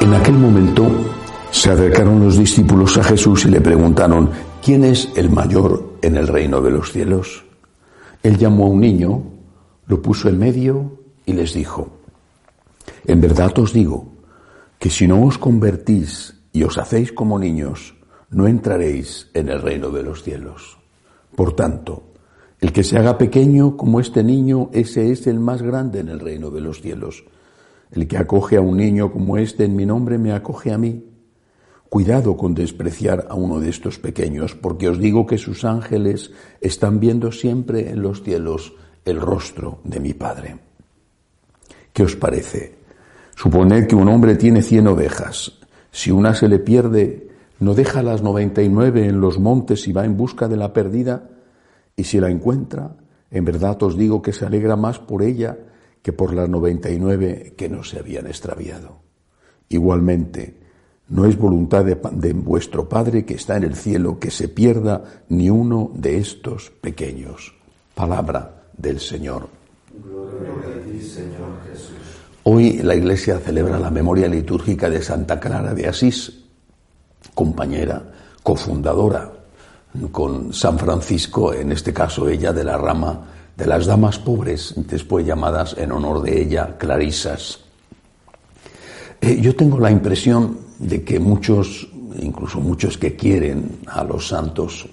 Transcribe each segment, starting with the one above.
En aquel momento se acercaron los discípulos a Jesús y le preguntaron, ¿quién es el mayor en el reino de los cielos? Él llamó a un niño, lo puso en medio y les dijo, en verdad os digo que si no os convertís y os hacéis como niños, no entraréis en el reino de los cielos. Por tanto, el que se haga pequeño como este niño, ese es el más grande en el reino de los cielos. El que acoge a un niño como este en mi nombre me acoge a mí. Cuidado con despreciar a uno de estos pequeños, porque os digo que sus ángeles están viendo siempre en los cielos el rostro de mi Padre. ¿Qué os parece? Suponed que un hombre tiene cien ovejas. Si una se le pierde, no deja las noventa y nueve en los montes y va en busca de la perdida, y si la encuentra, en verdad os digo que se alegra más por ella que por las noventa y nueve que no se habían extraviado. Igualmente, no es voluntad de, vuestro Padre que está en el cielo que se pierda ni uno de estos pequeños. Palabra del Señor Hoy la Iglesia celebra la memoria litúrgica de Santa Clara de Asís, compañera, cofundadora con San Francisco, en este caso ella de la rama de las damas pobres, después llamadas en honor de ella clarisas. Eh, yo tengo la impresión de que muchos, incluso muchos que quieren a los santos,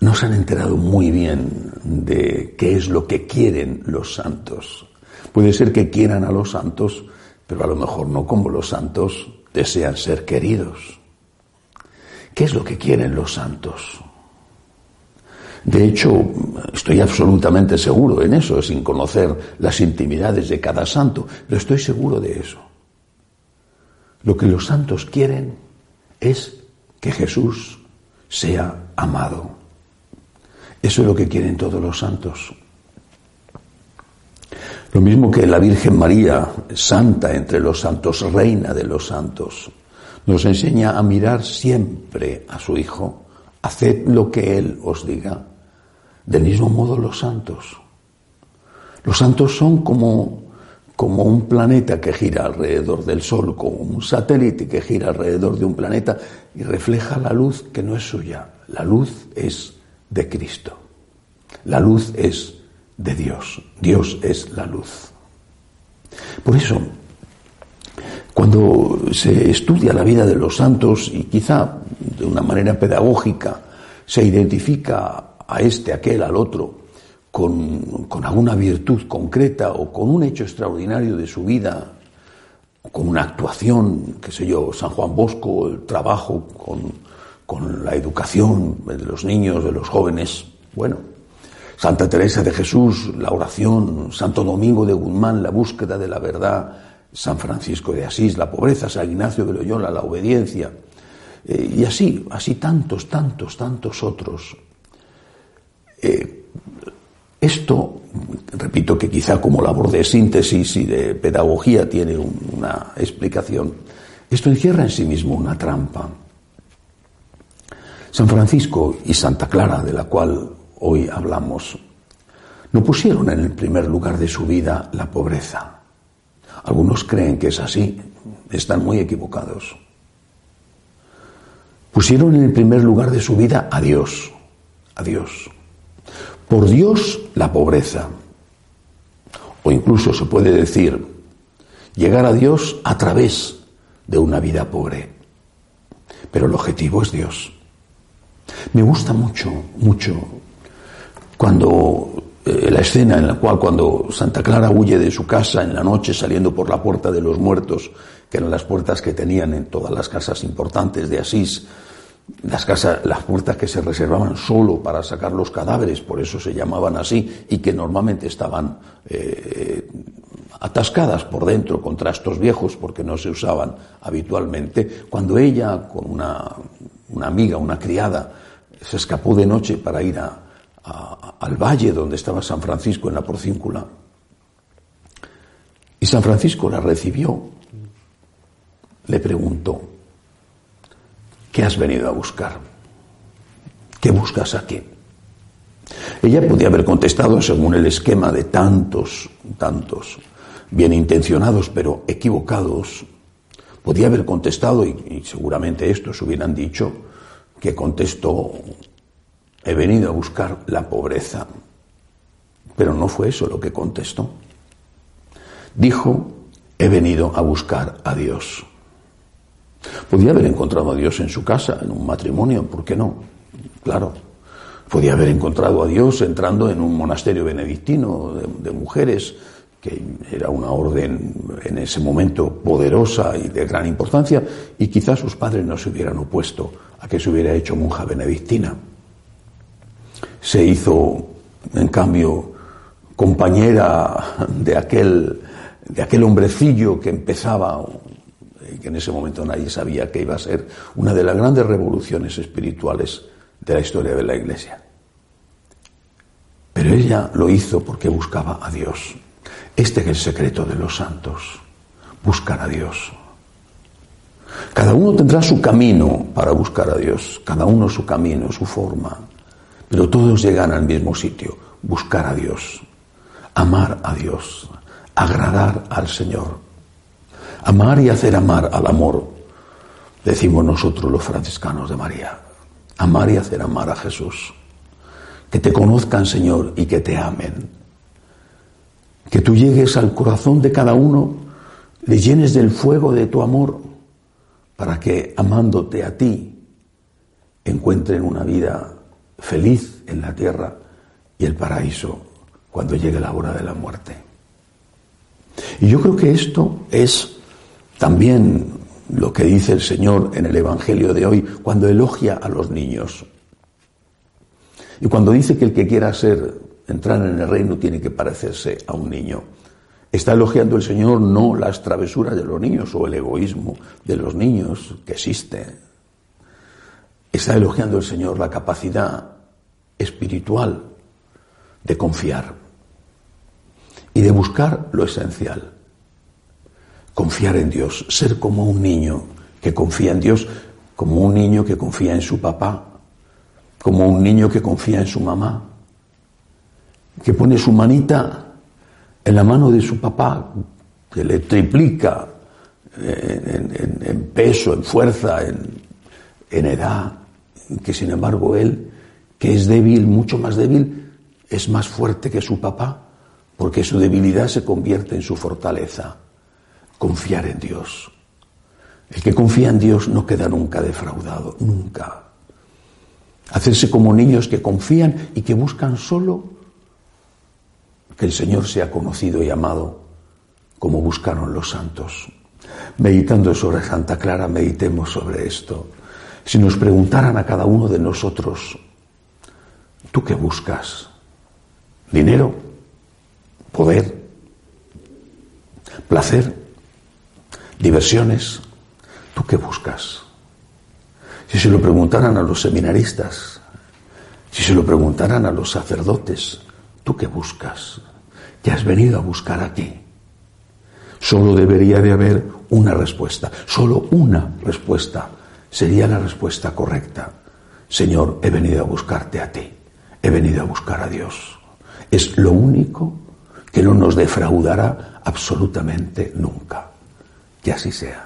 no se han enterado muy bien de qué es lo que quieren los santos. Puede ser que quieran a los santos, pero a lo mejor no como los santos desean ser queridos. ¿Qué es lo que quieren los santos? De hecho, estoy absolutamente seguro en eso, sin conocer las intimidades de cada santo, pero estoy seguro de eso. Lo que los santos quieren es que Jesús sea amado. Eso es lo que quieren todos los santos. Lo mismo que la Virgen María, santa entre los santos, reina de los santos, nos enseña a mirar siempre a su Hijo. Haced lo que Él os diga. Del mismo modo los santos. Los santos son como, como un planeta que gira alrededor del Sol, como un satélite que gira alrededor de un planeta y refleja la luz que no es suya. La luz es de Cristo. La luz es de Dios. Dios es la luz. Por eso, cuando se estudia la vida de los santos y quizá de una manera pedagógica se identifica a este, aquel, al otro, con, con alguna virtud concreta o con un hecho extraordinario de su vida, con una actuación, qué sé yo, San Juan Bosco, el trabajo con, con la educación de los niños, de los jóvenes, bueno, Santa Teresa de Jesús, la oración, Santo Domingo de Guzmán, la búsqueda de la verdad, San Francisco de Asís, la pobreza, San Ignacio de Loyola, la obediencia, eh, y así, así tantos, tantos, tantos otros. Eh, esto, repito que quizá como labor de síntesis y de pedagogía tiene una explicación, esto encierra en sí mismo una trampa. San Francisco y Santa Clara, de la cual hoy hablamos, no pusieron en el primer lugar de su vida la pobreza. Algunos creen que es así, están muy equivocados. Pusieron en el primer lugar de su vida a Dios, a Dios. Por Dios la pobreza. O incluso se puede decir, llegar a Dios a través de una vida pobre. Pero el objetivo es Dios. Me gusta mucho, mucho cuando eh, la escena en la cual cuando Santa Clara huye de su casa en la noche saliendo por la puerta de los muertos, que eran las puertas que tenían en todas las casas importantes de Asís, las casas, las puertas que se reservaban solo para sacar los cadáveres, por eso se llamaban así, y que normalmente estaban eh, atascadas por dentro con trastos viejos porque no se usaban habitualmente, cuando ella con una, amiga, una criada, se escapó de noche para ir al valle donde estaba San Francisco en la Porcíncula, y San Francisco la recibió, le preguntó, ¿qué has venido a buscar? ¿Qué buscas aquí? Ella podía haber contestado según el esquema de tantos, tantos bien intencionados pero equivocados, podía haber contestado, y, seguramente estos hubieran dicho, que contestó, he venido a buscar la pobreza. Pero no fue eso lo que contestó. Dijo, he venido a buscar a Dios. Podía haber encontrado a Dios en su casa, en un matrimonio, ¿por qué no? Claro. Podía haber encontrado a Dios entrando en un monasterio benedictino de mujeres, que era una orden en ese momento poderosa y de gran importancia, y quizás sus padres no se hubieran opuesto a que se hubiera hecho monja benedictina. Se hizo, en cambio, compañera de aquel, de aquel hombrecillo que empezaba, que en ese momento nadie sabía que iba a ser una de las grandes revoluciones espirituales de la historia de la Iglesia. Pero ella lo hizo porque buscaba a Dios. Este es el secreto de los santos, buscar a Dios. Cada uno tendrá su camino para buscar a Dios, cada uno su camino, su forma, pero todos llegan al mismo sitio, buscar a Dios, amar a Dios, agradar al Señor, amar y hacer amar al amor, decimos nosotros los franciscanos de María, amar y hacer amar a Jesús, que te conozcan Señor y que te amen. Que tú llegues al corazón de cada uno, le llenes del fuego de tu amor, para que amándote a ti, encuentren una vida feliz en la tierra y el paraíso cuando llegue la hora de la muerte. Y yo creo que esto es también lo que dice el Señor en el Evangelio de hoy cuando elogia a los niños. Y cuando dice que el que quiera ser entrar en el reino tiene que parecerse a un niño. Está elogiando el Señor no las travesuras de los niños o el egoísmo de los niños que existe. Está elogiando el Señor la capacidad espiritual de confiar y de buscar lo esencial. Confiar en Dios, ser como un niño que confía en Dios, como un niño que confía en su papá, como un niño que confía en su mamá, que pone su manita en la mano de su papá, que le triplica en, peso, en fuerza, en, edad, que sin embargo él, que es débil, mucho más débil, es más fuerte que su papá, porque su debilidad se convierte en su fortaleza. Confiar en Dios. El que confía en Dios no queda nunca defraudado, nunca. Hacerse como niños que confían y que buscan solo que el Señor sea conocido y amado como buscaron los santos. Meditando sobre Santa Clara, meditemos sobre esto. Si nos preguntaran a cada uno de nosotros, ¿tú qué buscas? ¿Dinero? ¿Poder? ¿Placer? ¿Diversiones? ¿Tú qué buscas? Si se lo preguntaran a los seminaristas, si se lo preguntaran a los sacerdotes, ¿Tú qué buscas? ¿Qué has venido a buscar aquí? Solo debería de haber una respuesta, solo una respuesta. Sería la respuesta correcta. Señor, he venido a buscarte a ti, he venido a buscar a Dios. Es lo único que no nos defraudará absolutamente nunca. Que así sea.